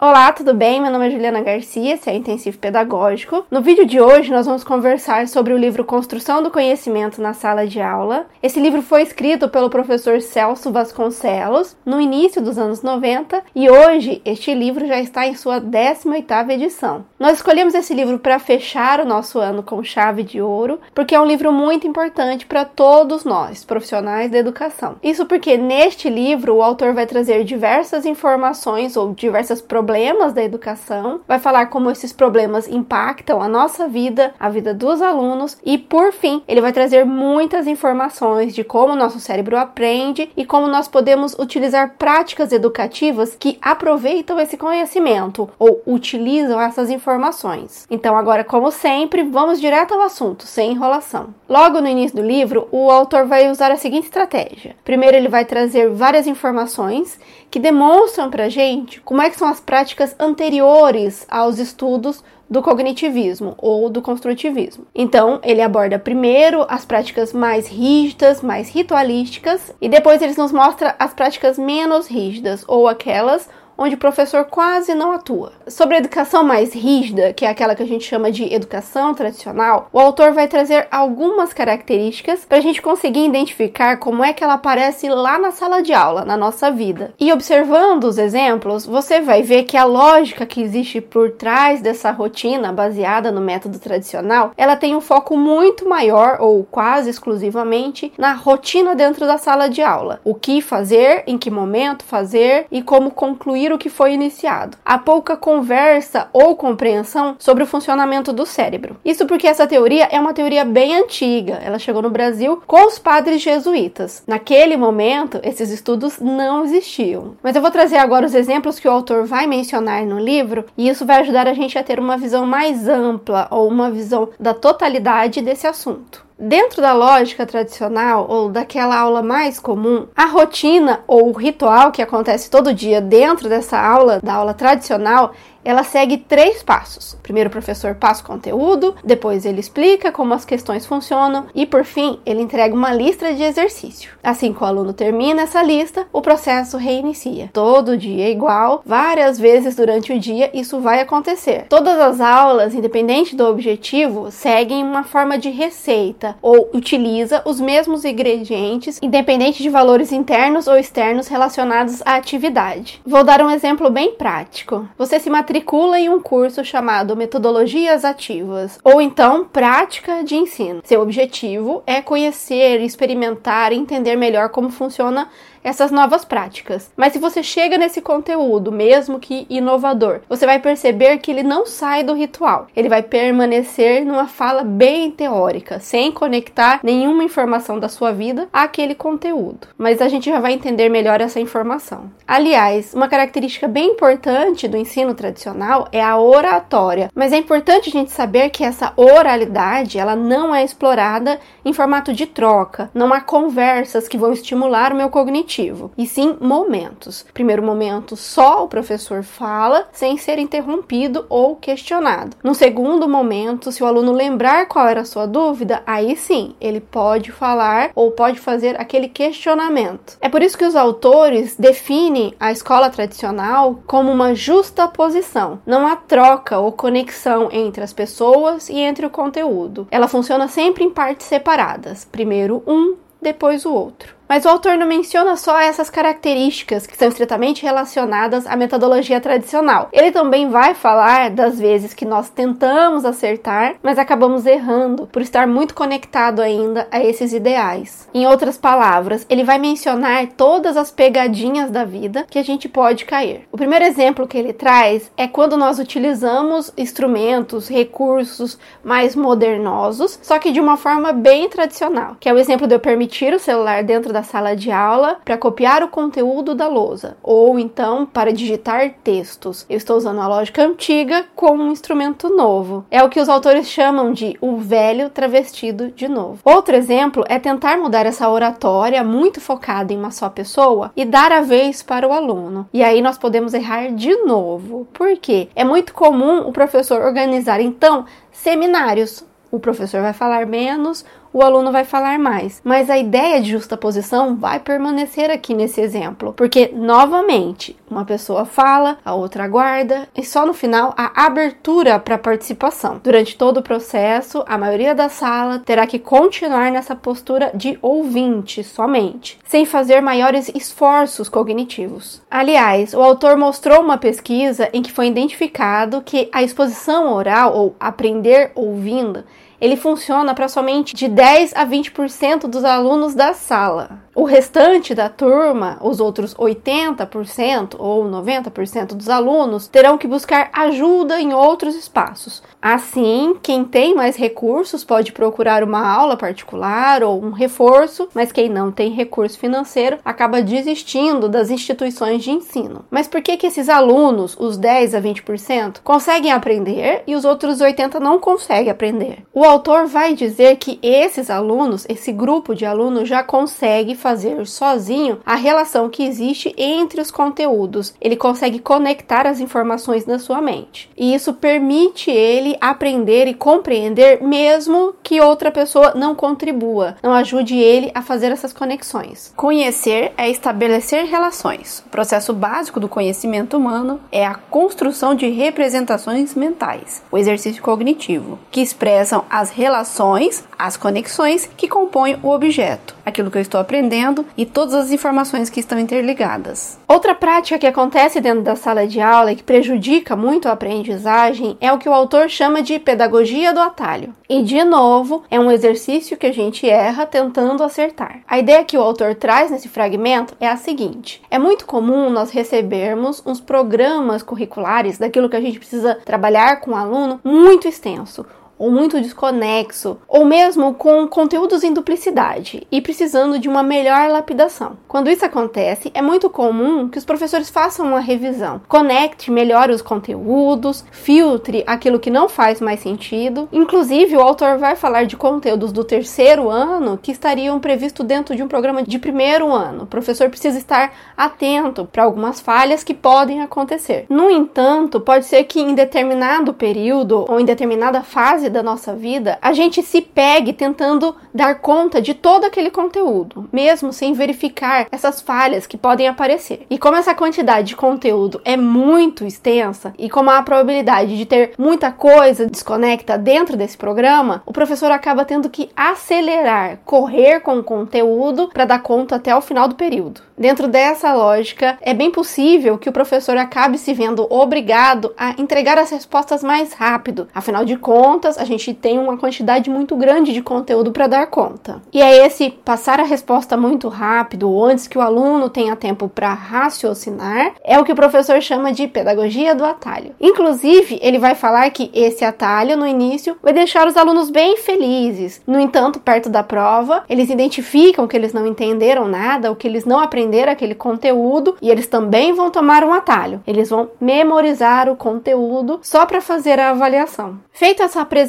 Olá, tudo bem? Meu nome é Juliana Garcia, esse é Intensivo Pedagógico. No vídeo de hoje nós vamos conversar sobre o livro Construção do Conhecimento na Sala de Aula. Esse livro foi escrito pelo professor Celso Vasconcelos no início dos anos 90 e hoje este livro já está em sua 18ª edição. Nós escolhemos esse livro para fechar o nosso ano com chave de ouro, porque é um livro muito importante para todos nós, profissionais da educação. Isso porque neste livro o autor vai trazer diversas informações ou diversas problemas da educação, vai falar como esses problemas impactam a nossa vida, a vida dos alunos e, por fim, ele vai trazer muitas informações de como o nosso cérebro aprende e como nós podemos utilizar práticas educativas que aproveitam esse conhecimento ou utilizam essas informações. Então, agora, como sempre, vamos direto ao assunto, sem enrolação. Logo no início do livro, o autor vai usar a seguinte estratégia. Primeiro, ele vai trazer várias informações que demonstram para gente como é que são as práticas anteriores aos estudos do cognitivismo ou do construtivismo. Então, ele aborda primeiro as práticas mais rígidas, mais ritualísticas, e depois ele nos mostra as práticas menos rígidas ou aquelas onde o professor quase não atua. Sobre a educação mais rígida, que é aquela que a gente chama de educação tradicional, o autor vai trazer algumas características para a gente conseguir identificar como é que ela aparece lá na sala de aula, na nossa vida. E observando os exemplos, você vai ver que a lógica que existe por trás dessa rotina baseada no método tradicional, ela tem um foco muito maior ou quase exclusivamente na rotina dentro da sala de aula. O que fazer, em que momento fazer e como concluir o que foi iniciado. Há pouca conversa ou compreensão sobre o funcionamento do cérebro. Isso porque essa teoria é uma teoria bem antiga. Ela chegou no Brasil com os padres jesuítas. Naquele momento, esses estudos não existiam. Mas eu vou trazer agora os exemplos que o autor vai mencionar no livro, e isso vai ajudar a gente a ter uma visão mais ampla ou uma visão da totalidade desse assunto. Dentro da lógica tradicional ou daquela aula mais comum, a rotina ou o ritual que acontece todo dia dentro dessa aula, da aula tradicional, ela segue três passos. Primeiro o professor passa o conteúdo, depois ele explica como as questões funcionam e por fim ele entrega uma lista de exercício. Assim que o aluno termina essa lista, o processo reinicia. Todo dia é igual, várias vezes durante o dia isso vai acontecer. Todas as aulas, independente do objetivo, seguem uma forma de receita ou utiliza os mesmos ingredientes, independente de valores internos ou externos relacionados à atividade. Vou dar um exemplo bem prático. Você se matricula em um curso chamado Metodologias Ativas, ou então Prática de Ensino. Seu objetivo é conhecer, experimentar entender melhor como funciona essas novas práticas. Mas se você chega nesse conteúdo, mesmo que inovador, você vai perceber que ele não sai do ritual. Ele vai permanecer numa fala bem teórica, sem conectar nenhuma informação da sua vida àquele conteúdo. Mas a gente já vai entender melhor essa informação. Aliás, uma característica bem importante do ensino tradicional é a oratória. Mas é importante a gente saber que essa oralidade, ela não é explorada em formato de troca. Não há conversas que vão estimular o meu cognitivo e sim momentos. Primeiro momento, só o professor fala sem ser interrompido ou questionado. No segundo momento, se o aluno lembrar qual era a sua dúvida, aí sim ele pode falar ou pode fazer aquele questionamento. É por isso que os autores definem a escola tradicional como uma justa posição. Não há troca ou conexão entre as pessoas e entre o conteúdo. Ela funciona sempre em partes separadas. Primeiro um, depois o outro. Mas o autor não menciona só essas características que são estritamente relacionadas à metodologia tradicional. Ele também vai falar das vezes que nós tentamos acertar, mas acabamos errando por estar muito conectado ainda a esses ideais. Em outras palavras, ele vai mencionar todas as pegadinhas da vida que a gente pode cair. O primeiro exemplo que ele traz é quando nós utilizamos instrumentos, recursos mais modernosos, só que de uma forma bem tradicional, que é o exemplo de eu permitir o celular dentro da da sala de aula para copiar o conteúdo da lousa, ou então para digitar textos. Eu estou usando a lógica antiga com um instrumento novo. É o que os autores chamam de o velho travestido de novo. Outro exemplo é tentar mudar essa oratória muito focada em uma só pessoa e dar a vez para o aluno. E aí nós podemos errar de novo. Por quê? É muito comum o professor organizar então seminários o professor vai falar menos, o aluno vai falar mais. Mas a ideia de justaposição vai permanecer aqui nesse exemplo, porque novamente uma pessoa fala, a outra aguarda e só no final a abertura para participação. Durante todo o processo, a maioria da sala terá que continuar nessa postura de ouvinte somente, sem fazer maiores esforços cognitivos. Aliás, o autor mostrou uma pesquisa em que foi identificado que a exposição oral ou aprender ouvindo ele funciona para somente de 10 a 20% dos alunos da sala. O restante da turma, os outros 80% ou 90% dos alunos, terão que buscar ajuda em outros espaços. Assim, quem tem mais recursos pode procurar uma aula particular ou um reforço, mas quem não tem recurso financeiro acaba desistindo das instituições de ensino. Mas por que que esses alunos, os 10 a 20%, conseguem aprender e os outros 80 não conseguem aprender? O autor vai dizer que esses alunos, esse grupo de alunos já consegue fazer sozinho a relação que existe entre os conteúdos. Ele consegue conectar as informações na sua mente. E isso permite ele aprender e compreender mesmo que outra pessoa não contribua, não ajude ele a fazer essas conexões. Conhecer é estabelecer relações. O processo básico do conhecimento humano é a construção de representações mentais, o exercício cognitivo, que expressam as relações, as conexões que compõem o objeto, aquilo que eu estou aprendendo e todas as informações que estão interligadas. Outra prática que acontece dentro da sala de aula e que prejudica muito a aprendizagem é o que o autor chama de pedagogia do atalho. E de novo, é um exercício que a gente erra tentando acertar. A ideia que o autor traz nesse fragmento é a seguinte: é muito comum nós recebermos uns programas curriculares daquilo que a gente precisa trabalhar com o aluno muito extenso ou muito desconexo, ou mesmo com conteúdos em duplicidade e precisando de uma melhor lapidação. Quando isso acontece, é muito comum que os professores façam uma revisão, conecte melhor os conteúdos, filtre aquilo que não faz mais sentido. Inclusive, o autor vai falar de conteúdos do terceiro ano que estariam previstos dentro de um programa de primeiro ano. O professor precisa estar atento para algumas falhas que podem acontecer. No entanto, pode ser que em determinado período ou em determinada fase fase da nossa vida, a gente se pegue tentando dar conta de todo aquele conteúdo, mesmo sem verificar essas falhas que podem aparecer. E como essa quantidade de conteúdo é muito extensa e como a probabilidade de ter muita coisa desconecta dentro desse programa, o professor acaba tendo que acelerar, correr com o conteúdo para dar conta até o final do período. Dentro dessa lógica, é bem possível que o professor acabe se vendo obrigado a entregar as respostas mais rápido. Afinal de contas, a gente tem uma quantidade muito grande de conteúdo para dar conta. E é esse passar a resposta muito rápido, ou antes que o aluno tenha tempo para raciocinar, é o que o professor chama de pedagogia do atalho. Inclusive, ele vai falar que esse atalho no início vai deixar os alunos bem felizes. No entanto, perto da prova, eles identificam que eles não entenderam nada, ou que eles não aprenderam aprender aquele conteúdo e eles também vão tomar um atalho. Eles vão memorizar o conteúdo só para fazer a avaliação. Feita essa apresentação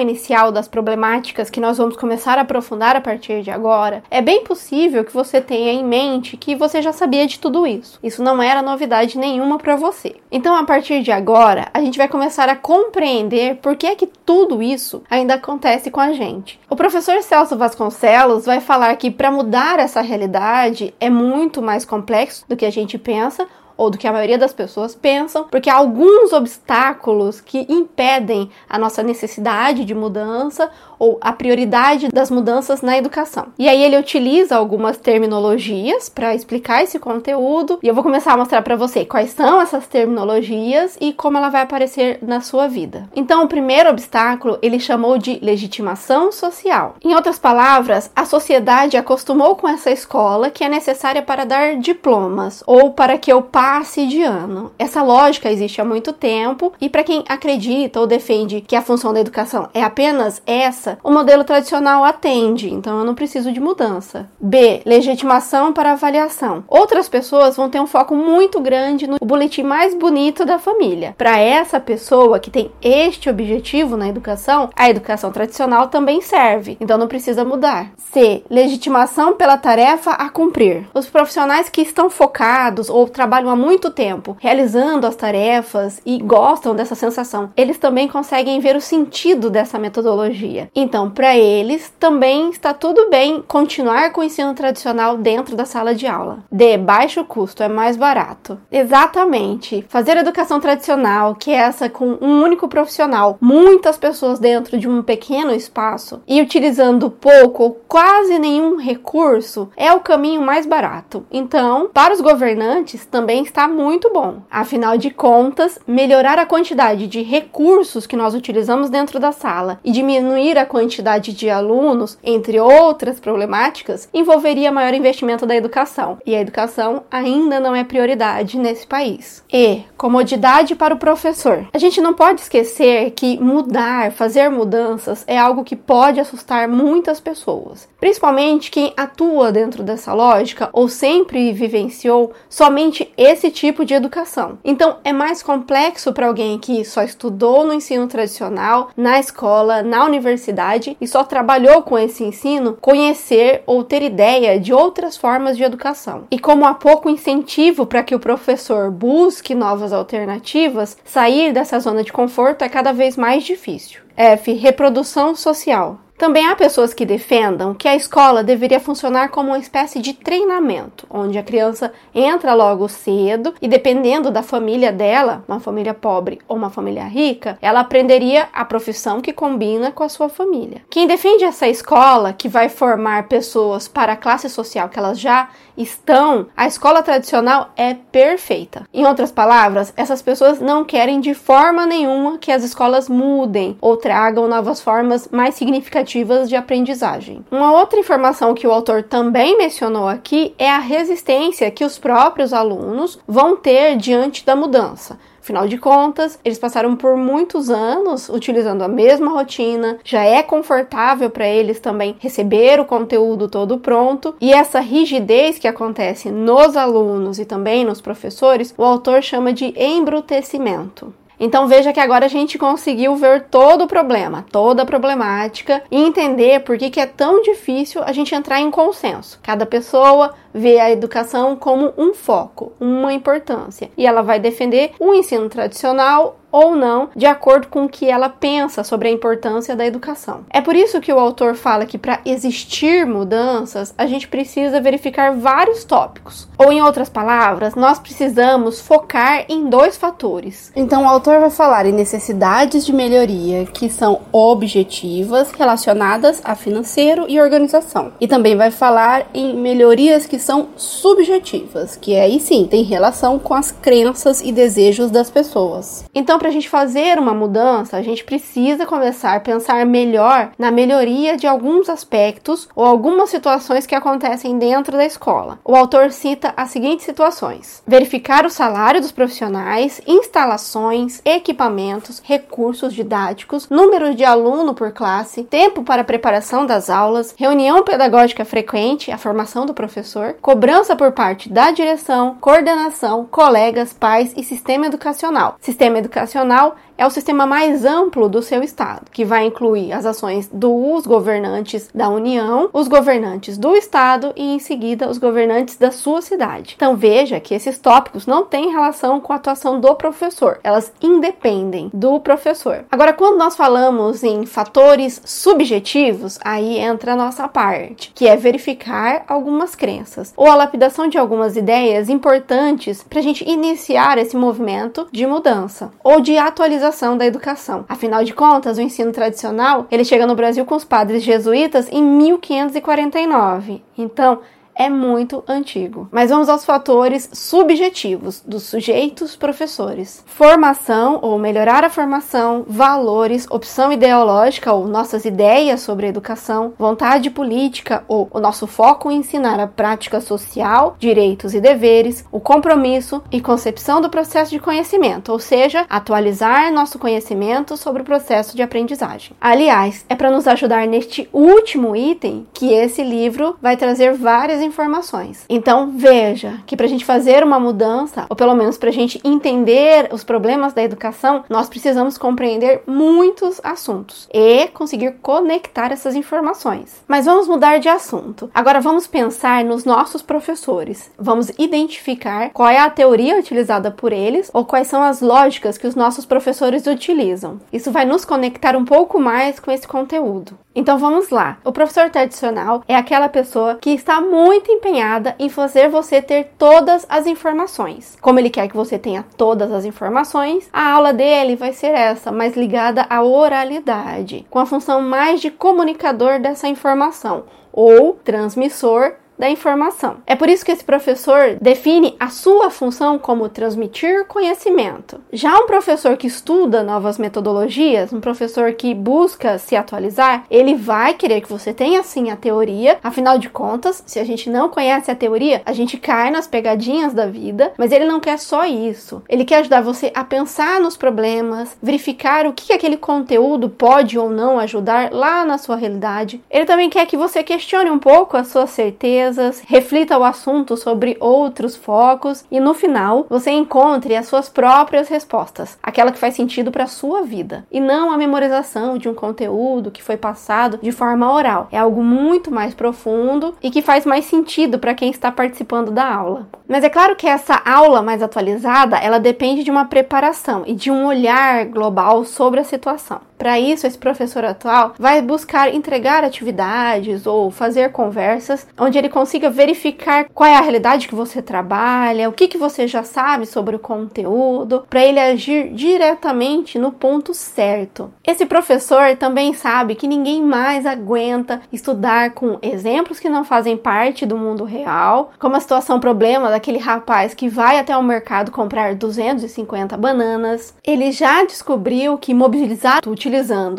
inicial das problemáticas que nós vamos começar a aprofundar a partir de agora, é bem possível que você tenha em mente que você já sabia de tudo isso. Isso não era novidade nenhuma para você. Então, a partir de agora, a gente vai começar a compreender por que é que tudo isso ainda acontece com a gente. O professor Celso Vasconcelos vai falar que para mudar essa realidade é muito mais complexo do que a gente pensa, ou do que a maioria das pessoas pensam, porque há alguns obstáculos que impedem a nossa necessidade de mudança ou a prioridade das mudanças na educação. E aí ele utiliza algumas terminologias para explicar esse conteúdo, e eu vou começar a mostrar para você quais são essas terminologias e como ela vai aparecer na sua vida. Então, o primeiro obstáculo ele chamou de legitimação social. Em outras palavras, a sociedade acostumou com essa escola que é necessária para dar diplomas ou para que eu passe de ano. Essa lógica existe há muito tempo e para quem acredita ou defende que a função da educação é apenas essa o modelo tradicional atende, então eu não preciso de mudança. B. Legitimação para avaliação. Outras pessoas vão ter um foco muito grande no boletim mais bonito da família. Para essa pessoa que tem este objetivo na educação, a educação tradicional também serve, então não precisa mudar. C. Legitimação pela tarefa a cumprir. Os profissionais que estão focados ou trabalham há muito tempo realizando as tarefas e gostam dessa sensação, eles também conseguem ver o sentido dessa metodologia. Então, para eles, também está tudo bem continuar com o ensino tradicional dentro da sala de aula. De baixo custo, é mais barato. Exatamente. Fazer educação tradicional, que é essa com um único profissional, muitas pessoas dentro de um pequeno espaço e utilizando pouco ou quase nenhum recurso, é o caminho mais barato. Então, para os governantes também está muito bom. Afinal de contas, melhorar a quantidade de recursos que nós utilizamos dentro da sala e diminuir a quantidade de alunos, entre outras problemáticas, envolveria maior investimento da educação. E a educação ainda não é prioridade nesse país. E comodidade para o professor. A gente não pode esquecer que mudar, fazer mudanças é algo que pode assustar muitas pessoas, principalmente quem atua dentro dessa lógica ou sempre vivenciou somente esse tipo de educação. Então é mais complexo para alguém que só estudou no ensino tradicional, na escola, na universidade e só trabalhou com esse ensino, conhecer ou ter ideia de outras formas de educação. E como há pouco incentivo para que o professor busque novas alternativas, sair dessa zona de conforto é cada vez mais difícil. F. Reprodução social. Também há pessoas que defendam que a escola deveria funcionar como uma espécie de treinamento, onde a criança entra logo cedo e, dependendo da família dela, uma família pobre ou uma família rica, ela aprenderia a profissão que combina com a sua família. Quem defende essa escola, que vai formar pessoas para a classe social que elas já estão, a escola tradicional é perfeita. Em outras palavras, essas pessoas não querem de forma nenhuma que as escolas mudem ou tragam novas formas mais significativas de aprendizagem. Uma outra informação que o autor também mencionou aqui é a resistência que os próprios alunos vão ter diante da mudança. Afinal de contas, eles passaram por muitos anos utilizando a mesma rotina, já é confortável para eles também receber o conteúdo todo pronto, e essa rigidez que acontece nos alunos e também nos professores, o autor chama de embrutecimento. Então veja que agora a gente conseguiu ver todo o problema, toda a problemática e entender por que, que é tão difícil a gente entrar em consenso. Cada pessoa vê a educação como um foco, uma importância, e ela vai defender o ensino tradicional ou não, de acordo com o que ela pensa sobre a importância da educação. É por isso que o autor fala que para existir mudanças, a gente precisa verificar vários tópicos. Ou em outras palavras, nós precisamos focar em dois fatores. Então o autor vai falar em necessidades de melhoria que são objetivas relacionadas a financeiro e organização. E também vai falar em melhorias que são subjetivas, que aí sim tem relação com as crenças e desejos das pessoas. Então, para a gente fazer uma mudança, a gente precisa começar a pensar melhor na melhoria de alguns aspectos ou algumas situações que acontecem dentro da escola. O autor cita as seguintes situações: verificar o salário dos profissionais, instalações, equipamentos, recursos didáticos, número de aluno por classe, tempo para preparação das aulas, reunião pedagógica frequente, a formação do professor, cobrança por parte da direção, coordenação, colegas, pais e sistema educacional. Sistema educacional é o sistema mais amplo do seu estado, que vai incluir as ações dos governantes da União, os governantes do estado e em seguida os governantes da sua cidade. Então veja que esses tópicos não têm relação com a atuação do professor, elas independem do professor. Agora, quando nós falamos em fatores subjetivos, aí entra a nossa parte, que é verificar algumas crenças ou a lapidação de algumas ideias importantes para a gente iniciar esse movimento de mudança ou de atualização da educação. Afinal de contas, o ensino tradicional, ele chega no Brasil com os padres jesuítas em 1549. Então, é muito antigo. Mas vamos aos fatores subjetivos dos sujeitos professores. Formação ou melhorar a formação, valores, opção ideológica ou nossas ideias sobre educação, vontade política ou o nosso foco em ensinar a prática social, direitos e deveres, o compromisso e concepção do processo de conhecimento, ou seja, atualizar nosso conhecimento sobre o processo de aprendizagem. Aliás, é para nos ajudar neste último item que esse livro vai trazer várias informações. Então, veja que para a gente fazer uma mudança, ou pelo menos para a gente entender os problemas da educação, nós precisamos compreender muitos assuntos e conseguir conectar essas informações. Mas vamos mudar de assunto. Agora vamos pensar nos nossos professores. Vamos identificar qual é a teoria utilizada por eles ou quais são as lógicas que os nossos professores utilizam. Isso vai nos conectar um pouco mais com esse conteúdo. Então vamos lá. O professor tradicional é aquela pessoa que está muito empenhada em fazer você ter todas as informações. Como ele quer que você tenha todas as informações, a aula dele vai ser essa, mais ligada à oralidade, com a função mais de comunicador dessa informação ou transmissor da informação. É por isso que esse professor define a sua função como transmitir conhecimento. Já um professor que estuda novas metodologias, um professor que busca se atualizar, ele vai querer que você tenha sim a teoria, afinal de contas, se a gente não conhece a teoria, a gente cai nas pegadinhas da vida, mas ele não quer só isso. Ele quer ajudar você a pensar nos problemas, verificar o que aquele conteúdo pode ou não ajudar lá na sua realidade. Ele também quer que você questione um pouco a sua certeza reflita o assunto sobre outros focos e no final você encontre as suas próprias respostas, aquela que faz sentido para a sua vida, e não a memorização de um conteúdo que foi passado de forma oral. É algo muito mais profundo e que faz mais sentido para quem está participando da aula. Mas é claro que essa aula mais atualizada, ela depende de uma preparação e de um olhar global sobre a situação. Para isso, esse professor atual vai buscar entregar atividades ou fazer conversas onde ele consiga verificar qual é a realidade que você trabalha, o que, que você já sabe sobre o conteúdo, para ele agir diretamente no ponto certo. Esse professor também sabe que ninguém mais aguenta estudar com exemplos que não fazem parte do mundo real, como a situação problema daquele rapaz que vai até o mercado comprar 250 bananas. Ele já descobriu que mobilizar utilizando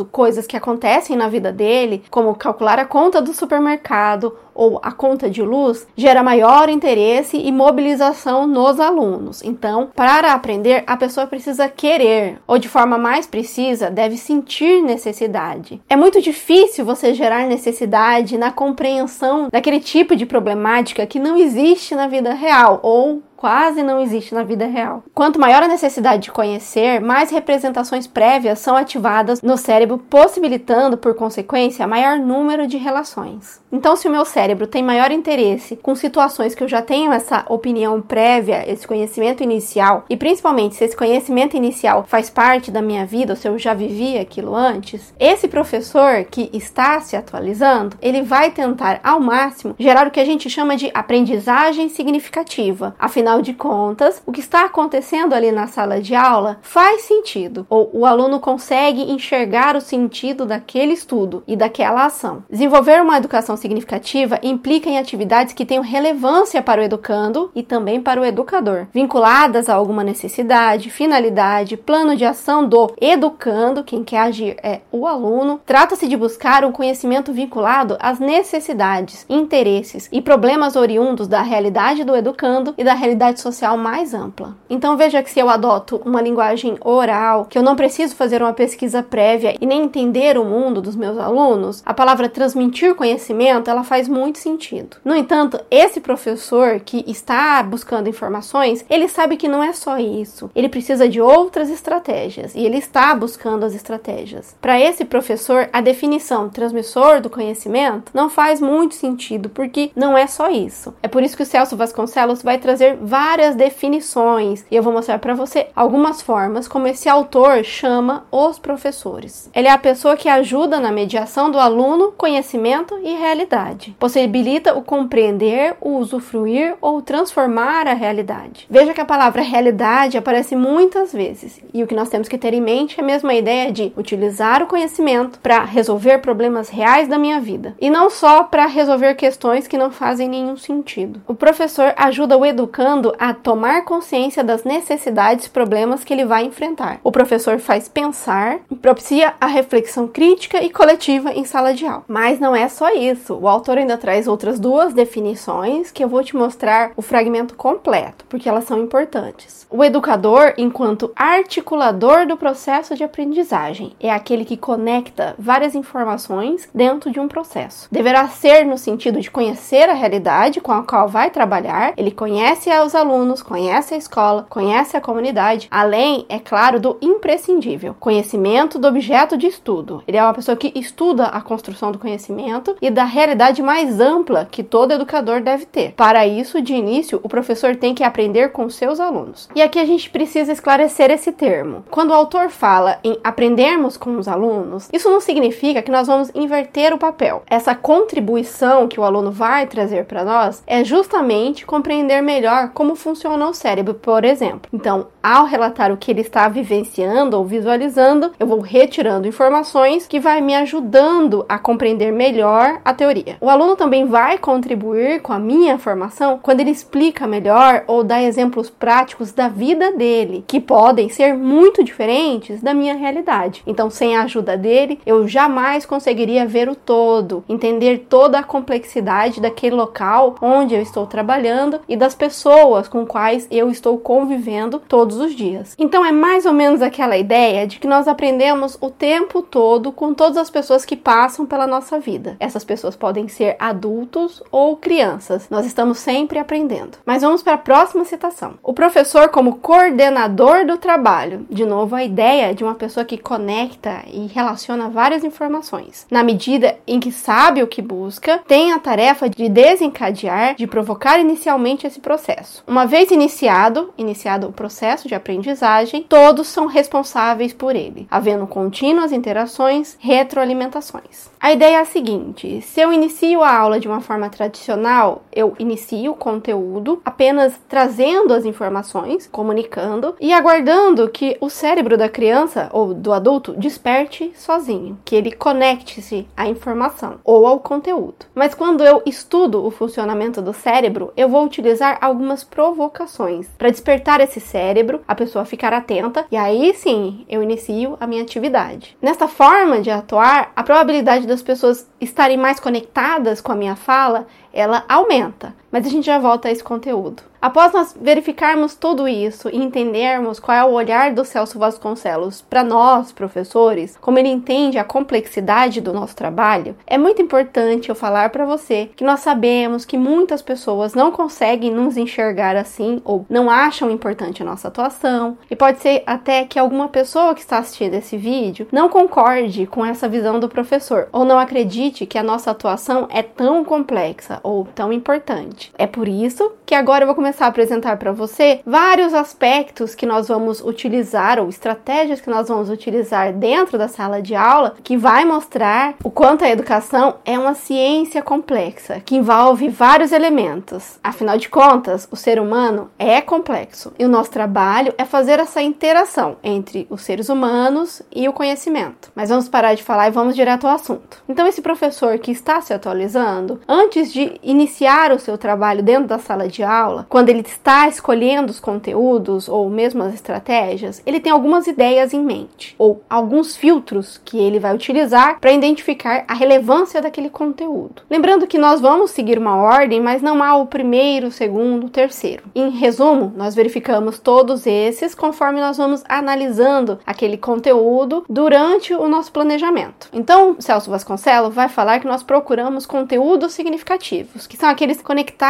coisas que acontecem na vida dele, como calcular a conta do supermercado ou a conta de luz, gera maior interesse e mobilização nos alunos. Então, para aprender, a pessoa precisa querer, ou de forma mais precisa, deve sentir necessidade. É muito difícil você gerar necessidade na compreensão daquele tipo de problemática que não existe na vida real ou quase não existe na vida real. Quanto maior a necessidade de conhecer, mais representações prévias são ativadas no cérebro, possibilitando, por consequência, maior número de relações. Então, se o meu cérebro tem maior interesse com situações que eu já tenho essa opinião prévia, esse conhecimento inicial, e principalmente se esse conhecimento inicial faz parte da minha vida, ou se eu já vivi aquilo antes, esse professor que está se atualizando, ele vai tentar ao máximo gerar o que a gente chama de aprendizagem significativa. Afinal de contas, o que está acontecendo ali na sala de aula faz sentido, ou o aluno consegue enxergar o sentido daquele estudo e daquela ação. Desenvolver uma educação significativa implica em atividades que tenham relevância para o educando e também para o educador, vinculadas a alguma necessidade, finalidade, plano de ação do educando, quem quer agir é o aluno. Trata-se de buscar um conhecimento vinculado às necessidades, interesses e problemas oriundos da realidade do educando e da realidade social mais ampla. Então veja que se eu adoto uma linguagem oral, que eu não preciso fazer uma pesquisa prévia e nem entender o mundo dos meus alunos, a palavra transmitir conhecimento, ela faz muito sentido. No entanto, esse professor que está buscando informações, ele sabe que não é só isso. Ele precisa de outras estratégias e ele está buscando as estratégias. Para esse professor, a definição transmissor do conhecimento não faz muito sentido, porque não é só isso. É por isso que o Celso Vasconcelos vai trazer várias definições e eu vou mostrar para você algumas formas como esse autor chama os professores. Ele é a pessoa que ajuda na mediação do aluno, conhecimento e realidade. Possibilita o compreender, o usufruir ou transformar a realidade. Veja que a palavra realidade aparece muitas vezes e o que nós temos que ter em mente é mesmo a ideia de utilizar o conhecimento para resolver problemas reais da minha vida e não só para resolver questões que não fazem nenhum sentido. O professor ajuda o educando a tomar consciência das necessidades e problemas que ele vai enfrentar. O professor faz pensar, propicia a reflexão crítica e coletiva em sala de aula. Mas não é só isso. O autor ainda traz outras duas definições que eu vou te mostrar o fragmento completo, porque elas são importantes. O educador, enquanto articulador do processo de aprendizagem, é aquele que conecta várias informações dentro de um processo. Deverá ser no sentido de conhecer a realidade com a qual vai trabalhar, ele conhece os alunos, conhece a escola, conhece a comunidade, além, é claro, do imprescindível, conhecimento do objeto de estudo. Ele é uma pessoa que estuda a construção do conhecimento e da realidade mais ampla que todo educador deve ter. Para isso, de início, o professor tem que aprender com seus alunos. E aqui a gente precisa esclarecer esse termo. Quando o autor fala em aprendermos com os alunos, isso não significa que nós vamos inverter o papel. Essa contribuição que o aluno vai trazer para nós é justamente compreender melhor como funciona o cérebro, por exemplo. Então, ao relatar o que ele está vivenciando ou visualizando, eu vou retirando informações que vai me ajudando a compreender melhor a teoria. O aluno também vai contribuir com a minha formação quando ele explica melhor ou dá exemplos práticos da vida dele, que podem ser muito diferentes da minha realidade. Então, sem a ajuda dele, eu jamais conseguiria ver o todo, entender toda a complexidade daquele local onde eu estou trabalhando e das pessoas com quais eu estou convivendo todos os dias. Então, é mais ou menos aquela ideia de que nós aprendemos o tempo todo com todas as pessoas que passam pela nossa vida. Essas pessoas podem ser adultos ou crianças. Nós estamos sempre aprendendo. Mas vamos para a próxima citação. O professor como coordenador do trabalho. De novo, a ideia de uma pessoa que conecta e relaciona várias informações. Na medida em que sabe o que busca, tem a tarefa de desencadear, de provocar inicialmente esse processo. Uma vez iniciado, iniciado o processo de aprendizagem, todos são responsáveis por ele, havendo contínuas interações, retroalimentações. A ideia é a seguinte: se eu inicio a aula de uma forma tradicional, eu inicio o conteúdo apenas trazendo as informações, comunicando e aguardando que o cérebro da criança ou do adulto desperte sozinho, que ele conecte-se à informação ou ao conteúdo. Mas quando eu estudo o funcionamento do cérebro, eu vou utilizar algumas provocações para despertar esse cérebro, a pessoa ficar atenta e aí sim eu inicio a minha atividade. Nesta forma de atuar, a probabilidade das pessoas estarem mais conectadas com a minha fala, ela aumenta. Mas a gente já volta a esse conteúdo. Após nós verificarmos tudo isso e entendermos qual é o olhar do Celso Vasconcelos para nós, professores, como ele entende a complexidade do nosso trabalho, é muito importante eu falar para você que nós sabemos que muitas pessoas não conseguem nos enxergar assim ou não acham importante a nossa atuação, e pode ser até que alguma pessoa que está assistindo esse vídeo não concorde com essa visão do professor ou não acredite que a nossa atuação é tão complexa ou tão importante. É por isso que agora eu vou começar a apresentar para você vários aspectos que nós vamos utilizar ou estratégias que nós vamos utilizar dentro da sala de aula que vai mostrar o quanto a educação é uma ciência complexa que envolve vários elementos. Afinal de contas, o ser humano é complexo e o nosso trabalho é fazer essa interação entre os seres humanos e o conhecimento. Mas vamos parar de falar e vamos direto ao assunto. Então, esse professor que está se atualizando, antes de iniciar o seu trabalho dentro da sala de aula, quando ele está escolhendo os conteúdos ou mesmo as estratégias, ele tem algumas ideias em mente ou alguns filtros que ele vai utilizar para identificar a relevância daquele conteúdo. Lembrando que nós vamos seguir uma ordem, mas não há o primeiro, o segundo, o terceiro. Em resumo, nós verificamos todos esses conforme nós vamos analisando aquele conteúdo durante o nosso planejamento. Então, Celso Vasconcelos vai falar que nós procuramos conteúdos significativos, que são aqueles conectados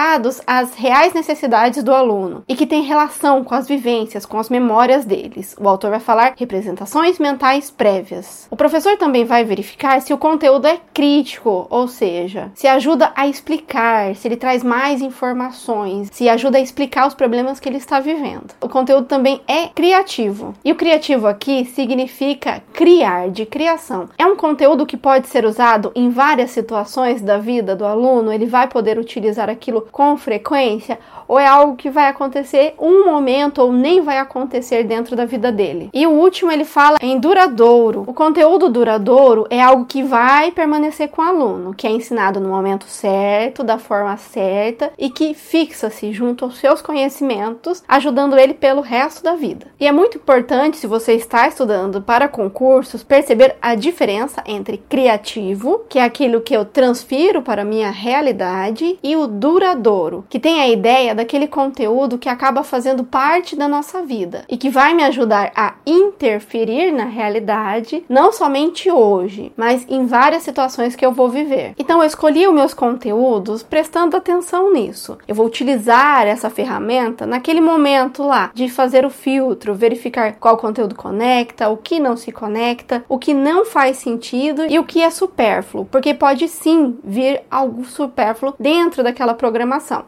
às reais necessidades do aluno e que têm relação com as vivências, com as memórias deles. O autor vai falar representações mentais prévias. O professor também vai verificar se o conteúdo é crítico, ou seja, se ajuda a explicar, se ele traz mais informações, se ajuda a explicar os problemas que ele está vivendo. O conteúdo também é criativo. E o criativo aqui significa criar, de criação. É um conteúdo que pode ser usado em várias situações da vida do aluno, ele vai poder utilizar aquilo com frequência ou é algo que vai acontecer um momento ou nem vai acontecer dentro da vida dele. E o último ele fala em duradouro. O conteúdo duradouro é algo que vai permanecer com o aluno, que é ensinado no momento certo, da forma certa e que fixa-se junto aos seus conhecimentos, ajudando ele pelo resto da vida. E é muito importante, se você está estudando para concursos, perceber a diferença entre criativo, que é aquilo que eu transfiro para a minha realidade, e o duradouro, que tem a ideia daquele conteúdo que acaba fazendo parte da nossa vida e que vai me ajudar a interferir na realidade, não somente hoje, mas em várias situações que eu vou viver. Então eu escolhi os meus conteúdos prestando atenção nisso. Eu vou utilizar essa ferramenta naquele momento lá de fazer o filtro, verificar qual conteúdo conecta, o que não se conecta, o que não faz sentido e o que é supérfluo, porque pode sim vir algo supérfluo dentro daquela programação.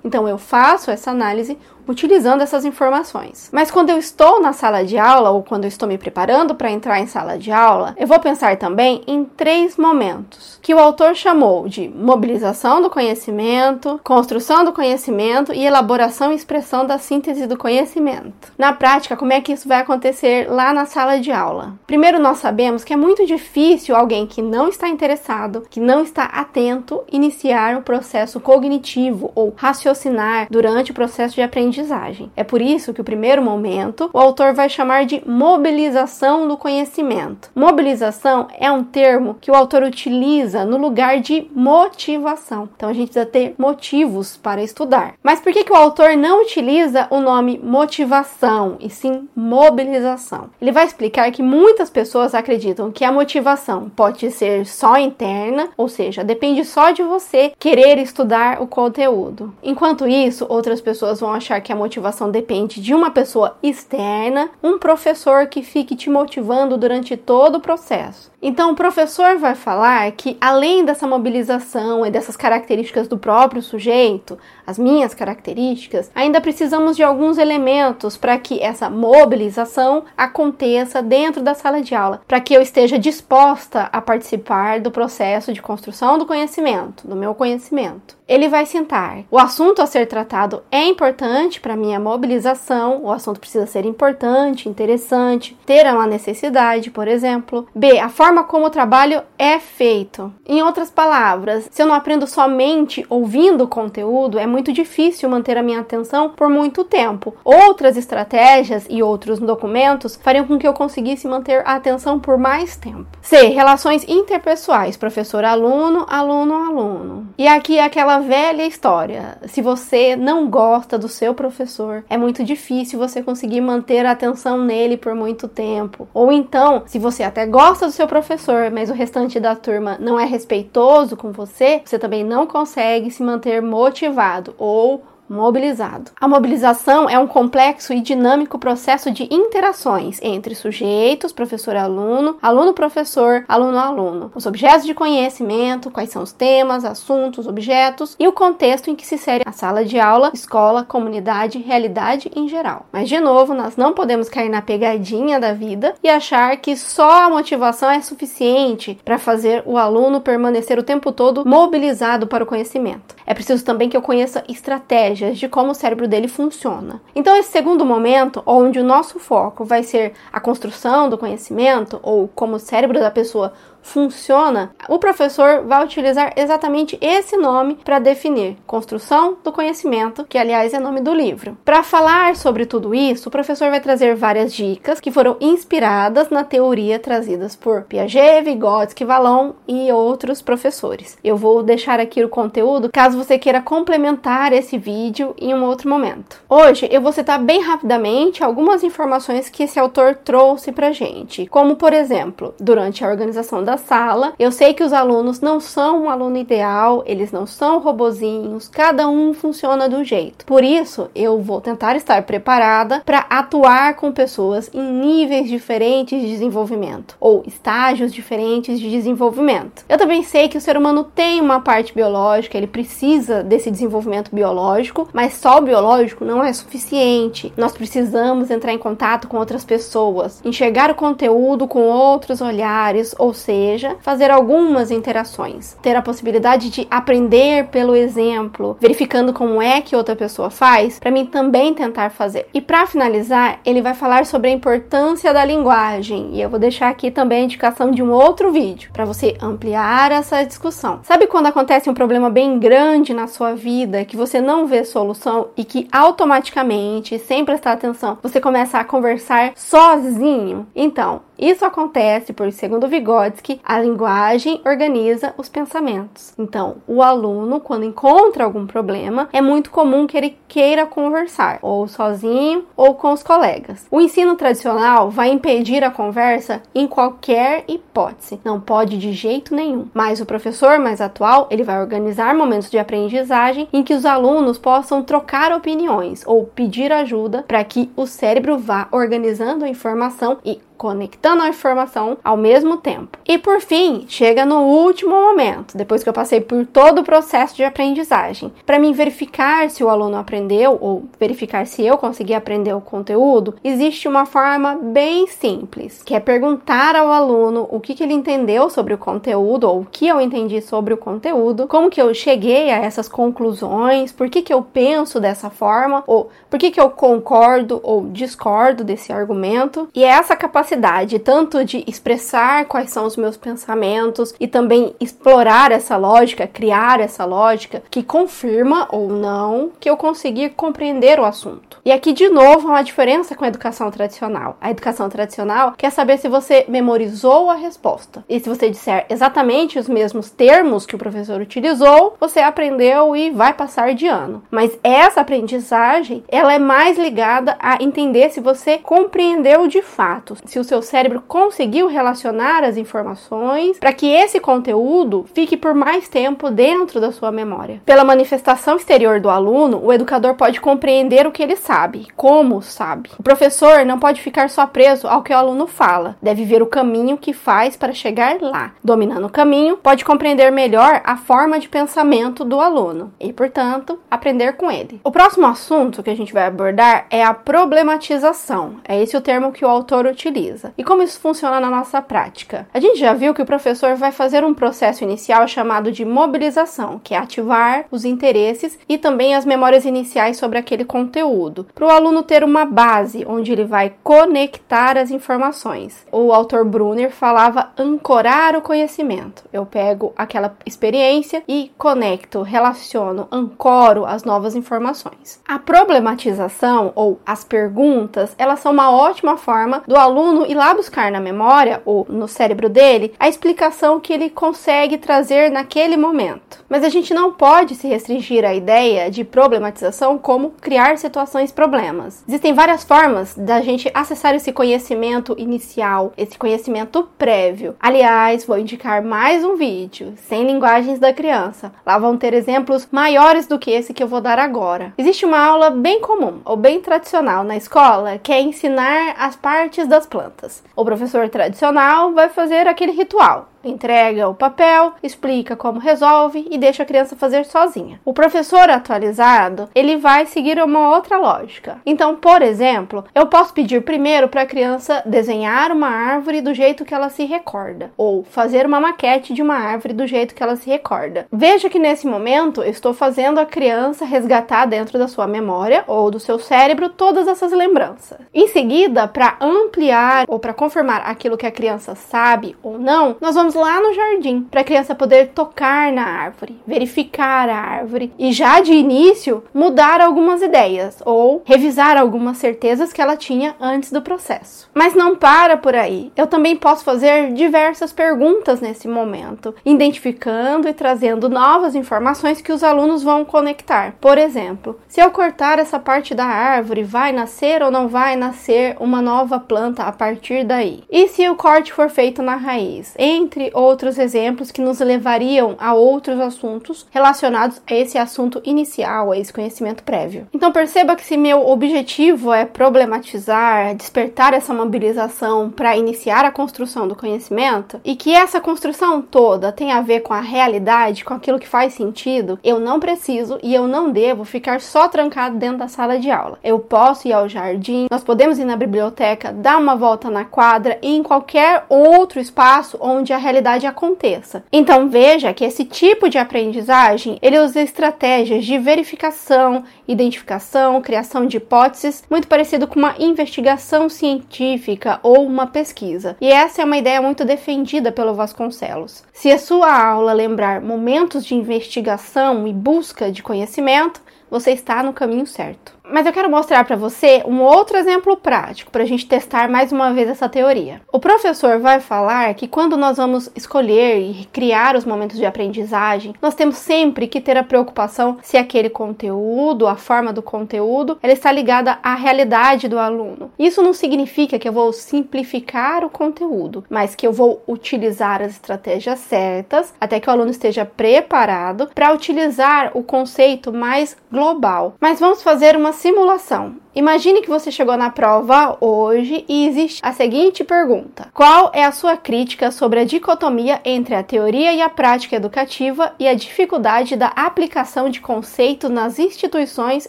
Então eu faço essa análise utilizando essas informações. Mas quando eu estou na sala de aula ou quando eu estou me preparando para entrar em sala de aula, eu vou pensar também em três momentos que o autor chamou de mobilização do conhecimento, construção do conhecimento e elaboração e expressão da síntese do conhecimento. Na prática, como é que isso vai acontecer lá na sala de aula? Primeiro, nós sabemos que é muito difícil alguém que não está interessado, que não está atento, iniciar o processo cognitivo ou raciocinar durante o processo de aprendizagem aprendizagem. É por isso que o primeiro momento o autor vai chamar de mobilização do conhecimento. Mobilização é um termo que o autor utiliza no lugar de motivação. Então a gente precisa ter motivos para estudar. Mas por que, que o autor não utiliza o nome motivação e sim mobilização? Ele vai explicar que muitas pessoas acreditam que a motivação pode ser só interna, ou seja, depende só de você querer estudar o conteúdo. Enquanto isso, outras pessoas vão achar que a motivação depende de uma pessoa externa, um professor que fique te motivando durante todo o processo. Então, o professor vai falar que, além dessa mobilização e dessas características do próprio sujeito, as minhas características, ainda precisamos de alguns elementos para que essa mobilização aconteça dentro da sala de aula, para que eu esteja disposta a participar do processo de construção do conhecimento, do meu conhecimento. Ele vai sentar. O assunto a ser tratado é importante para minha mobilização, o assunto precisa ser importante, interessante, ter uma necessidade, por exemplo. B. A forma como o trabalho é feito. Em outras palavras, se eu não aprendo somente ouvindo o conteúdo, é muito difícil manter a minha atenção por muito tempo. Outras estratégias e outros documentos fariam com que eu conseguisse manter a atenção por mais tempo. C. Relações interpessoais, professor-aluno, aluno-aluno. E aqui é aquela velha história. Se você não gosta do seu professor, é muito difícil você conseguir manter a atenção nele por muito tempo. Ou então, se você até gosta do seu professor, mas o restante da turma não é respeitoso com você, você também não consegue se manter motivado ou mobilizado. A mobilização é um complexo e dinâmico processo de interações entre sujeitos, professor-aluno, aluno-professor, aluno-aluno. Os objetos de conhecimento, quais são os temas, assuntos, objetos e o contexto em que se insere a sala de aula, escola, comunidade, realidade em geral. Mas de novo, nós não podemos cair na pegadinha da vida e achar que só a motivação é suficiente para fazer o aluno permanecer o tempo todo mobilizado para o conhecimento. É preciso também que eu conheça estratégias estratégias de como o cérebro dele funciona. Então, esse segundo momento, onde o nosso foco vai ser a construção do conhecimento ou como o cérebro da pessoa funciona, o professor vai utilizar exatamente esse nome para definir construção do conhecimento, que aliás é nome do livro. Para falar sobre tudo isso, o professor vai trazer várias dicas que foram inspiradas na teoria trazidas por Piaget, Vygotsky, Vallon e outros professores. Eu vou deixar aqui o conteúdo caso você queira complementar esse vídeo em um outro momento. Hoje eu vou citar bem rapidamente algumas informações que esse autor trouxe para gente, como por exemplo, durante a organização da sala. Eu sei que os alunos não são um aluno ideal, eles não são robozinhos, cada um funciona do jeito. Por isso, eu vou tentar estar preparada para atuar com pessoas em níveis diferentes de desenvolvimento ou estágios diferentes de desenvolvimento. Eu também sei que o ser humano tem uma parte biológica, ele precisa desse desenvolvimento biológico, mas só o biológico não é suficiente. Nós precisamos entrar em contato com outras pessoas, enxergar o conteúdo com outros olhares, ou seja, fazer algumas interações, ter a possibilidade de aprender pelo exemplo, verificando como é que outra pessoa faz, para mim também tentar fazer. E para finalizar, ele vai falar sobre a importância da linguagem, e eu vou deixar aqui também a indicação de um outro vídeo para você ampliar essa discussão. Sabe quando acontece um problema bem grande na sua vida que você não vê solução e que automaticamente, sem prestar atenção, você começa a conversar sozinho? Então, isso acontece porque, segundo Vygotsky, a linguagem organiza os pensamentos. Então, o aluno, quando encontra algum problema, é muito comum que ele queira conversar, ou sozinho ou com os colegas. O ensino tradicional vai impedir a conversa em qualquer hipótese, não pode de jeito nenhum. Mas o professor mais atual, ele vai organizar momentos de aprendizagem em que os alunos possam trocar opiniões ou pedir ajuda para que o cérebro vá organizando a informação e conectando a informação ao mesmo tempo. E por fim, chega no último momento, depois que eu passei por todo o processo de aprendizagem, para mim verificar se o aluno aprendeu ou verificar se eu consegui aprender o conteúdo, existe uma forma bem simples, que é perguntar ao aluno o que, que ele entendeu sobre o conteúdo ou o que eu entendi sobre o conteúdo, como que eu cheguei a essas conclusões, por que, que eu penso dessa forma ou por que, que eu concordo ou discordo desse argumento. E é essa capacidade capacidade tanto de expressar quais são os meus pensamentos e também explorar essa lógica, criar essa lógica que confirma ou não que eu consegui compreender o assunto. E aqui de novo uma diferença com a educação tradicional. A educação tradicional quer saber se você memorizou a resposta. E se você disser exatamente os mesmos termos que o professor utilizou, você aprendeu e vai passar de ano. Mas essa aprendizagem, ela é mais ligada a entender se você compreendeu de fato, se o seu cérebro conseguiu relacionar as informações para que esse conteúdo fique por mais tempo dentro da sua memória. Pela manifestação exterior do aluno, o educador pode compreender o que ele sabe, como sabe. O professor não pode ficar só preso ao que o aluno fala, deve ver o caminho que faz para chegar lá. Dominando o caminho, pode compreender melhor a forma de pensamento do aluno e, portanto, aprender com ele. O próximo assunto que a gente vai abordar é a problematização. É esse o termo que o autor utiliza E como isso funciona na nossa prática? A gente já viu que o professor vai fazer um processo inicial chamado de mobilização, que é ativar os interesses e também as memórias iniciais sobre aquele conteúdo, para o aluno ter uma base onde ele vai conectar as informações. O autor Brunner falava ancorar o conhecimento. Eu pego aquela experiência e conecto, relaciono, ancoro as novas informações. A problematização ou as perguntas, elas são uma ótima forma do aluno aluno ir lá buscar na memória ou no cérebro dele a explicação que ele consegue trazer naquele momento. Mas a gente não pode se restringir à ideia de problematização como criar situações problemas. Existem várias formas da gente acessar esse conhecimento inicial, esse conhecimento prévio. Aliás, vou indicar mais um vídeo, sem linguagens da criança. Lá vão ter exemplos maiores do que esse que eu vou dar agora. Existe uma aula bem comum ou bem tradicional na escola que é ensinar as partes das plantas plantas. O professor tradicional vai fazer aquele ritual entrega o papel, explica como resolve e deixa a criança fazer sozinha. O professor atualizado, ele vai seguir uma outra lógica. Então, por exemplo, eu posso pedir primeiro para a criança desenhar uma árvore do jeito que ela se recorda, ou fazer uma maquete de uma árvore do jeito que ela se recorda. Veja que nesse momento eu estou fazendo a criança resgatar dentro da sua memória ou do seu cérebro todas essas lembranças. Em seguida, para ampliar ou para confirmar aquilo que a criança sabe ou não, nós vamos lá no jardim para a criança poder tocar na árvore, verificar a árvore e já de início mudar algumas ideias ou revisar algumas certezas que ela tinha antes do processo. Mas não para por aí. Eu também posso fazer diversas perguntas nesse momento, identificando e trazendo novas informações que os alunos vão conectar. Por exemplo, se eu cortar essa parte da árvore, vai nascer ou não vai nascer uma nova planta a partir daí? E se o corte for feito na raiz? Entre outros exemplos que nos levariam a outros assuntos relacionados a esse assunto inicial, a esse conhecimento prévio. Então perceba que se meu objetivo é problematizar, despertar essa mobilização para iniciar a construção do conhecimento e que essa construção toda tem a ver com a realidade, com aquilo que faz sentido, eu não preciso e eu não devo ficar só trancado dentro da sala de aula. Eu posso ir ao jardim, nós podemos ir na biblioteca, dar uma volta na quadra e em qualquer outro espaço onde a realidade realidade aconteça. Então veja que esse tipo de aprendizagem ele usa estratégias de verificação, identificação, criação de hipóteses, muito parecido com uma investigação científica ou uma pesquisa. E essa é uma ideia muito defendida pelo Vasconcelos. Se a sua aula lembrar momentos de investigação e busca de conhecimento, você está no caminho certo. Mas eu quero mostrar para você um outro exemplo prático para a gente testar mais uma vez essa teoria. O professor vai falar que quando nós vamos escolher e criar os momentos de aprendizagem, nós temos sempre que ter a preocupação se aquele conteúdo, a forma do conteúdo, ela está ligada à realidade do aluno. Isso não significa que eu vou simplificar o conteúdo, mas que eu vou utilizar as estratégias certas até que o aluno esteja preparado para utilizar o conceito mais global. Mas vamos fazer uma simulação. Imagine que você chegou na prova hoje e existe a seguinte pergunta: Qual é a sua crítica sobre a dicotomia entre a teoria e a prática educativa e a dificuldade da aplicação de conceitos nas instituições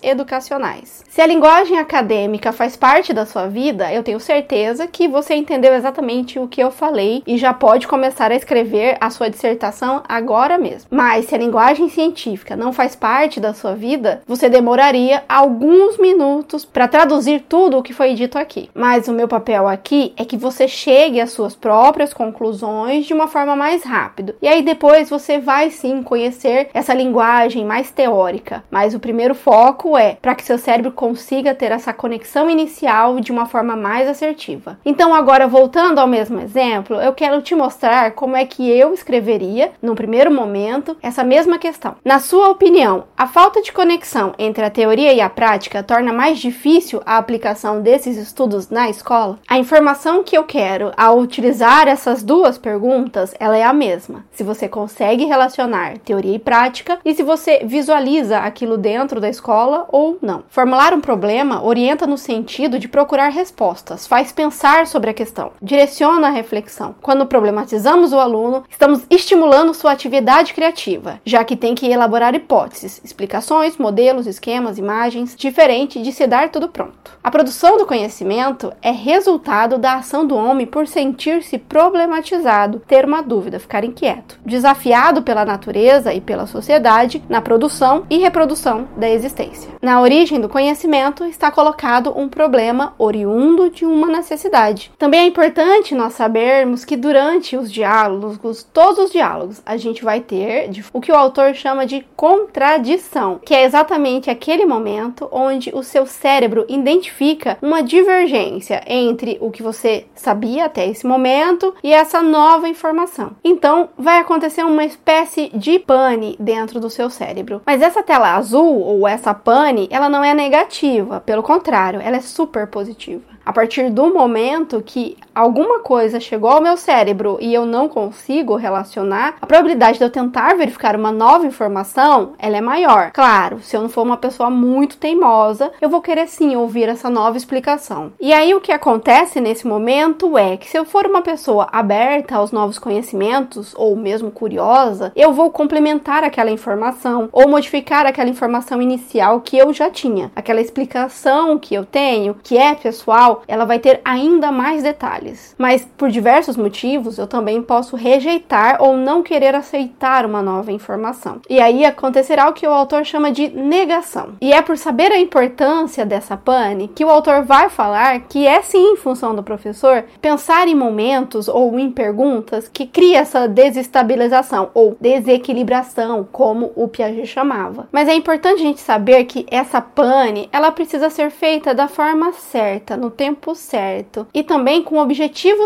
educacionais? Se a linguagem acadêmica faz parte da sua vida, eu tenho certeza que você entendeu exatamente o que eu falei e já pode começar a escrever a sua dissertação agora mesmo. Mas se a linguagem científica não faz parte da sua vida, você demoraria alguns minutos para traduzir tudo o que foi dito aqui. Mas o meu papel aqui é que você chegue às suas próprias conclusões de uma forma mais rápida. E aí depois você vai sim conhecer essa linguagem mais teórica. Mas o primeiro foco é para que seu cérebro consiga ter essa conexão inicial de uma forma mais assertiva. Então agora voltando ao mesmo exemplo, eu quero te mostrar como é que eu escreveria no primeiro momento essa mesma questão. Na sua opinião, a falta de conexão entre a teoria e a prática torna mais difícil difícil a aplicação desses estudos na escola? A informação que eu quero ao utilizar essas duas perguntas, ela é a mesma. Se você consegue relacionar teoria e prática e se você visualiza aquilo dentro da escola ou não. Formular um problema orienta no sentido de procurar respostas, faz pensar sobre a questão, direciona a reflexão. Quando problematizamos o aluno, estamos estimulando sua atividade criativa, já que tem que elaborar hipóteses, explicações, modelos, esquemas, imagens, diferente de se dar tudo pronto. A produção do conhecimento é resultado da ação do homem por sentir-se problematizado, ter uma dúvida, ficar inquieto, desafiado pela natureza e pela sociedade na produção e reprodução da existência. Na origem do conhecimento está colocado um problema oriundo de uma necessidade. Também é importante nós sabermos que durante os diálogos, todos os diálogos, a gente vai ter o que o autor chama de contradição, que é exatamente aquele momento onde o seu cérebro cérebro identifica uma divergência entre o que você sabia até esse momento e essa nova informação. Então, vai acontecer uma espécie de pane dentro do seu cérebro. Mas essa tela azul ou essa pane, ela não é negativa, pelo contrário, ela é super positiva. A partir do momento que alguma coisa chegou ao meu cérebro e eu não consigo relacionar, a probabilidade de eu tentar verificar uma nova informação, ela é maior. Claro, se eu não for uma pessoa muito teimosa, eu vou querer sim ouvir essa nova explicação. E aí o que acontece nesse momento é que se eu for uma pessoa aberta aos novos conhecimentos ou mesmo curiosa, eu vou complementar aquela informação ou modificar aquela informação inicial que eu já tinha. Aquela explicação que eu tenho, que é pessoal, ela vai ter ainda mais detalhes. Mas por diversos motivos, eu também posso rejeitar ou não querer aceitar uma nova informação. E aí acontecerá o que o autor chama de negação. E é por saber a importância dessa pane que o autor vai falar que é sim função do professor pensar em momentos ou em perguntas que cria essa desestabilização ou desequilibração, como o Piaget chamava. Mas é importante a gente saber que essa pane, ela precisa ser feita da forma certa, no tempo tempo certo e também com o objetivo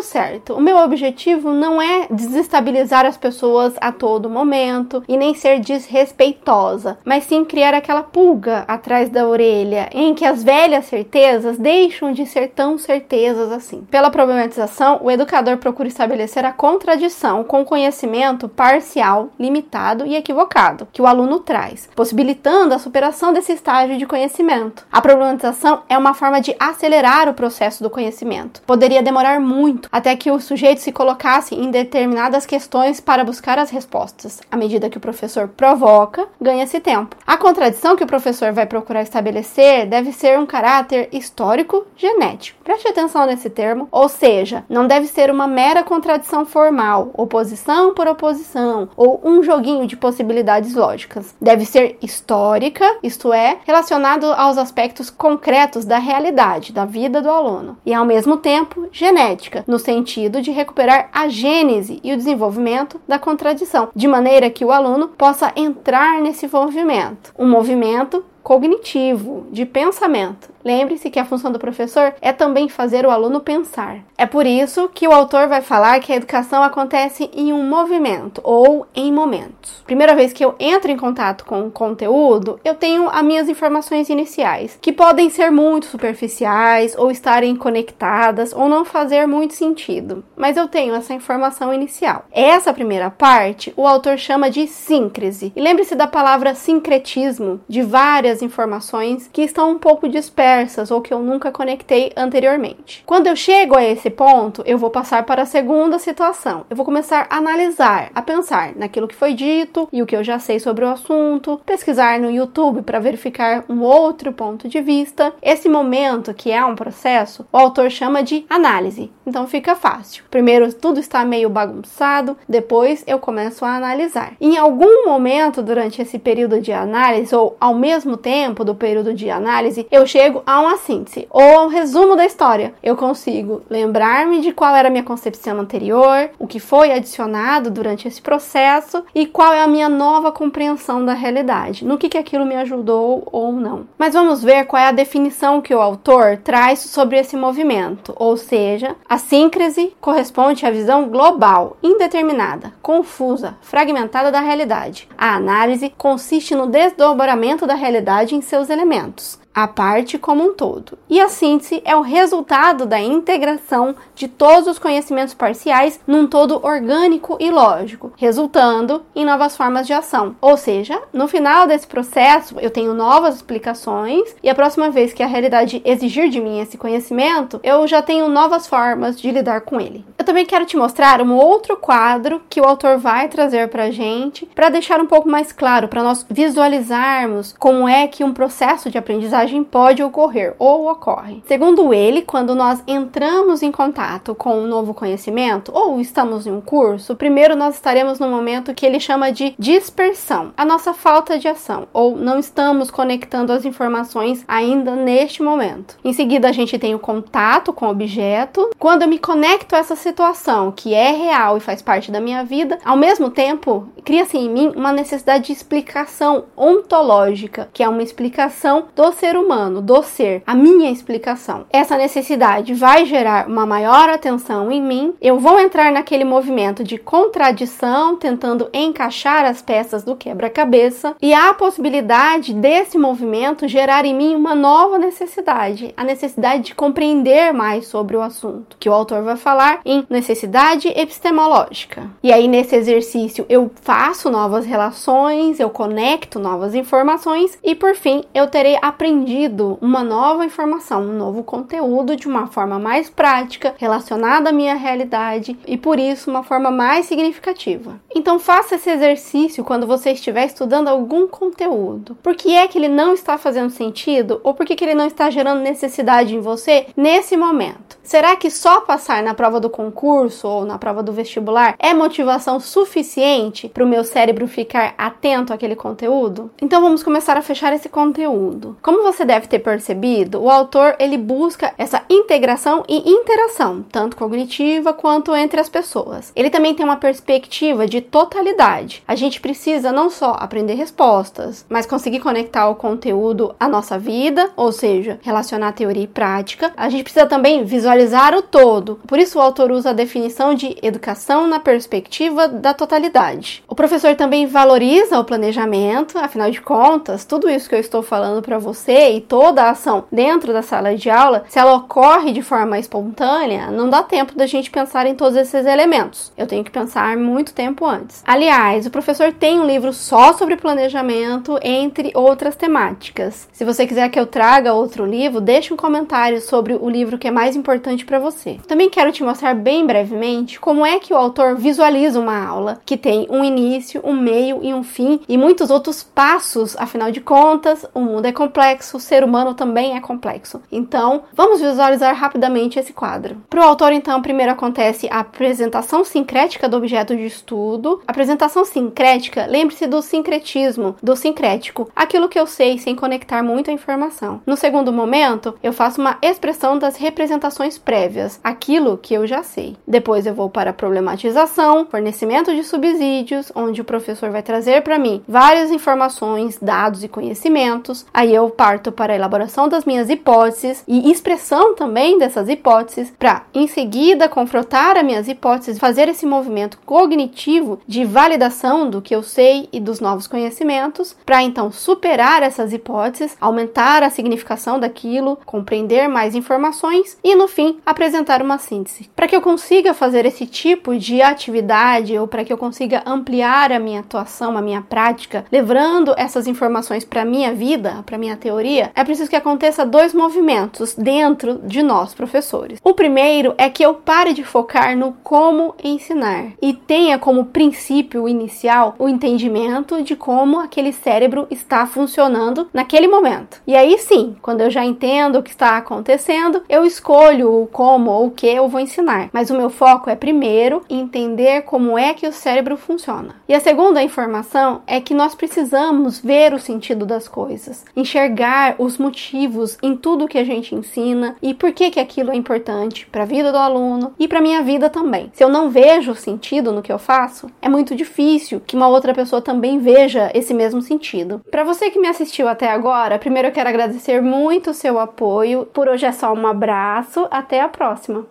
certo. O meu objetivo não é desestabilizar as pessoas a todo momento e nem ser desrespeitosa, mas sim criar aquela pulga atrás da orelha em que as velhas certezas deixam de ser tão certezas assim. Pela problematização, o educador procura estabelecer a contradição com o conhecimento parcial, limitado e equivocado que o aluno traz, possibilitando a superação desse estágio de conhecimento. A problematização é uma forma de acelerar o processo do conhecimento. Poderia demorar muito até que o sujeito se colocasse em determinadas questões para buscar as respostas. À medida que o professor provoca, ganha-se tempo. A contradição que o professor vai procurar estabelecer deve ser um caráter histórico genético. Preste atenção nesse termo, ou seja, não deve ser uma mera contradição formal, oposição por oposição, ou um joguinho de possibilidades lógicas. Deve ser histórica, isto é, relacionado aos aspectos concretos da realidade, da vida do aluno, e ao mesmo tempo genética, no sentido de recuperar a gênese e o desenvolvimento da contradição, de maneira que o aluno possa entrar nesse movimento. Um movimento cognitivo, de pensamento. Lembre-se que a função do professor é também fazer o aluno pensar. É por isso que o autor vai falar que a educação acontece em um movimento ou em momentos. Primeira vez que eu entro em contato com o conteúdo, eu tenho as minhas informações iniciais, que podem ser muito superficiais ou estarem conectadas ou não fazer muito sentido, mas eu tenho essa informação inicial. Essa primeira parte o autor chama de síncrese. E lembre-se da palavra sincretismo, de várias informações que estão um pouco dispersas ou que eu nunca conectei anteriormente. Quando eu chego a esse ponto, eu vou passar para a segunda situação. Eu vou começar a analisar, a pensar naquilo que foi dito e o que eu já sei sobre o assunto, pesquisar no YouTube para verificar um outro ponto de vista. Esse momento, que é um processo, o autor chama de análise. Então fica fácil. Primeiro tudo está meio bagunçado, depois eu começo a analisar. Em algum momento durante esse período de análise ou ao mesmo tempo do período de análise, eu chego a uma síntese ou a um resumo da história. Eu consigo lembrar-me de qual era a minha concepção anterior, o que foi adicionado durante esse processo e qual é a minha nova compreensão da realidade, no que, que aquilo me ajudou ou não. Mas vamos ver qual é a definição que o autor traz sobre esse movimento, ou seja, a síncrese corresponde à visão global, indeterminada, confusa, fragmentada da realidade. A análise consiste no desdobramento da realidade em seus elementos a parte como um todo. E a síntese é o resultado da integração de todos os conhecimentos parciais num todo orgânico e lógico, resultando em novas formas de ação. Ou seja, no final desse processo, eu tenho novas explicações e a próxima vez que a realidade exigir de mim esse conhecimento, eu já tenho novas formas de lidar com ele. Eu também quero te mostrar um outro quadro que o autor vai trazer pra gente para deixar um pouco mais claro, para nós visualizarmos como é que um processo de aprendizagem pode ocorrer ou ocorre. Segundo ele, quando nós entramos em contato com um novo conhecimento ou estamos em um curso, primeiro nós estaremos no momento que ele chama de dispersão, a nossa falta de ação, ou não estamos conectando as informações ainda neste momento. Em seguida, a gente tem o contato com o objeto. Quando eu me conecto a essa situação que é real e faz parte da minha vida, ao mesmo tempo, cria-se em mim uma necessidade de explicação ontológica, que é uma explicação do ser ser humano, do ser, a minha explicação. Essa necessidade vai gerar uma maior atenção em mim. Eu vou entrar naquele movimento de contradição, tentando encaixar as peças do quebra-cabeça, e há a possibilidade desse movimento gerar em mim uma nova necessidade, a necessidade de compreender mais sobre o assunto, que o autor vai falar em necessidade epistemológica. E aí nesse exercício eu faço novas relações, eu conecto novas informações e por fim eu terei aprendido aprendido uma nova informação, um novo conteúdo de uma forma mais prática, relacionada à minha realidade e por isso uma forma mais significativa. Então faça esse exercício quando você estiver estudando algum conteúdo. Por que é que ele não está fazendo sentido ou por que, que ele não está gerando necessidade em você nesse momento? Será que só passar na prova do concurso ou na prova do vestibular é motivação suficiente para o meu cérebro ficar atento àquele conteúdo? Então vamos começar a fechar esse conteúdo. Como você deve ter percebido, o autor ele busca essa integração e interação, tanto cognitiva quanto entre as pessoas. Ele também tem uma perspectiva de totalidade. A gente precisa não só aprender respostas, mas conseguir conectar o conteúdo à nossa vida, ou seja, relacionar teoria e prática. A gente precisa também visualizar visualizar o todo. Por isso o autor usa a definição de educação na perspectiva da totalidade. O professor também valoriza o planejamento, afinal de contas, tudo isso que eu estou falando para você e toda a ação dentro da sala de aula, se ela ocorre de forma espontânea, não dá tempo da gente pensar em todos esses elementos. Eu tenho que pensar muito tempo antes. Aliás, o professor tem um livro só sobre planejamento, entre outras temáticas. Se você quiser que eu traga outro livro, deixe um comentário sobre o livro que é mais importante para você. Também quero te mostrar bem brevemente como é que o autor visualiza uma aula que tem um início, um meio e um fim e muitos outros passos. Afinal de contas, o mundo é complexo, o ser humano também é complexo. Então, vamos visualizar rapidamente esse quadro. Para o autor, então, primeiro acontece a apresentação sincrética do objeto de estudo. Apresentação sincrética, lembre-se do sincretismo, do sincrético, aquilo que eu sei sem conectar muito a informação. No segundo momento, eu faço uma expressão das representações prévias, aquilo que eu já sei. Depois eu vou para a problematização, fornecimento de subsídios, onde o professor vai trazer para mim várias informações, dados e conhecimentos. Aí eu parto para a elaboração das minhas hipóteses e expressão também dessas hipóteses, para em seguida confrontar as minhas hipóteses, fazer esse movimento cognitivo de validação do que eu sei e dos novos conhecimentos, para então superar essas hipóteses, aumentar a significação daquilo, compreender mais informações e no fim apresentar uma síntese. Para que eu consiga fazer esse tipo de atividade ou para que eu consiga ampliar a minha atuação, a minha prática, levando essas informações para minha vida, para minha teoria, é preciso que aconteça dois movimentos dentro de nós professores. O primeiro é que eu pare de focar no como ensinar e tenha como princípio inicial o entendimento de como aquele cérebro está funcionando naquele momento. E aí sim, quando eu já entendo o que está acontecendo, eu escolho o como ou o que eu vou ensinar. Mas o meu foco é primeiro entender como é que o cérebro funciona. E a segunda informação é que nós precisamos ver o sentido das coisas, enxergar os motivos em tudo que a gente ensina e por que que aquilo é importante para a vida do aluno e para minha vida também. Se eu não vejo sentido no que eu faço, é muito difícil que uma outra pessoa também veja esse mesmo sentido. Para você que me assistiu até agora, primeiro eu quero agradecer muito o seu apoio. Por hoje é só um abraço, até a próxima.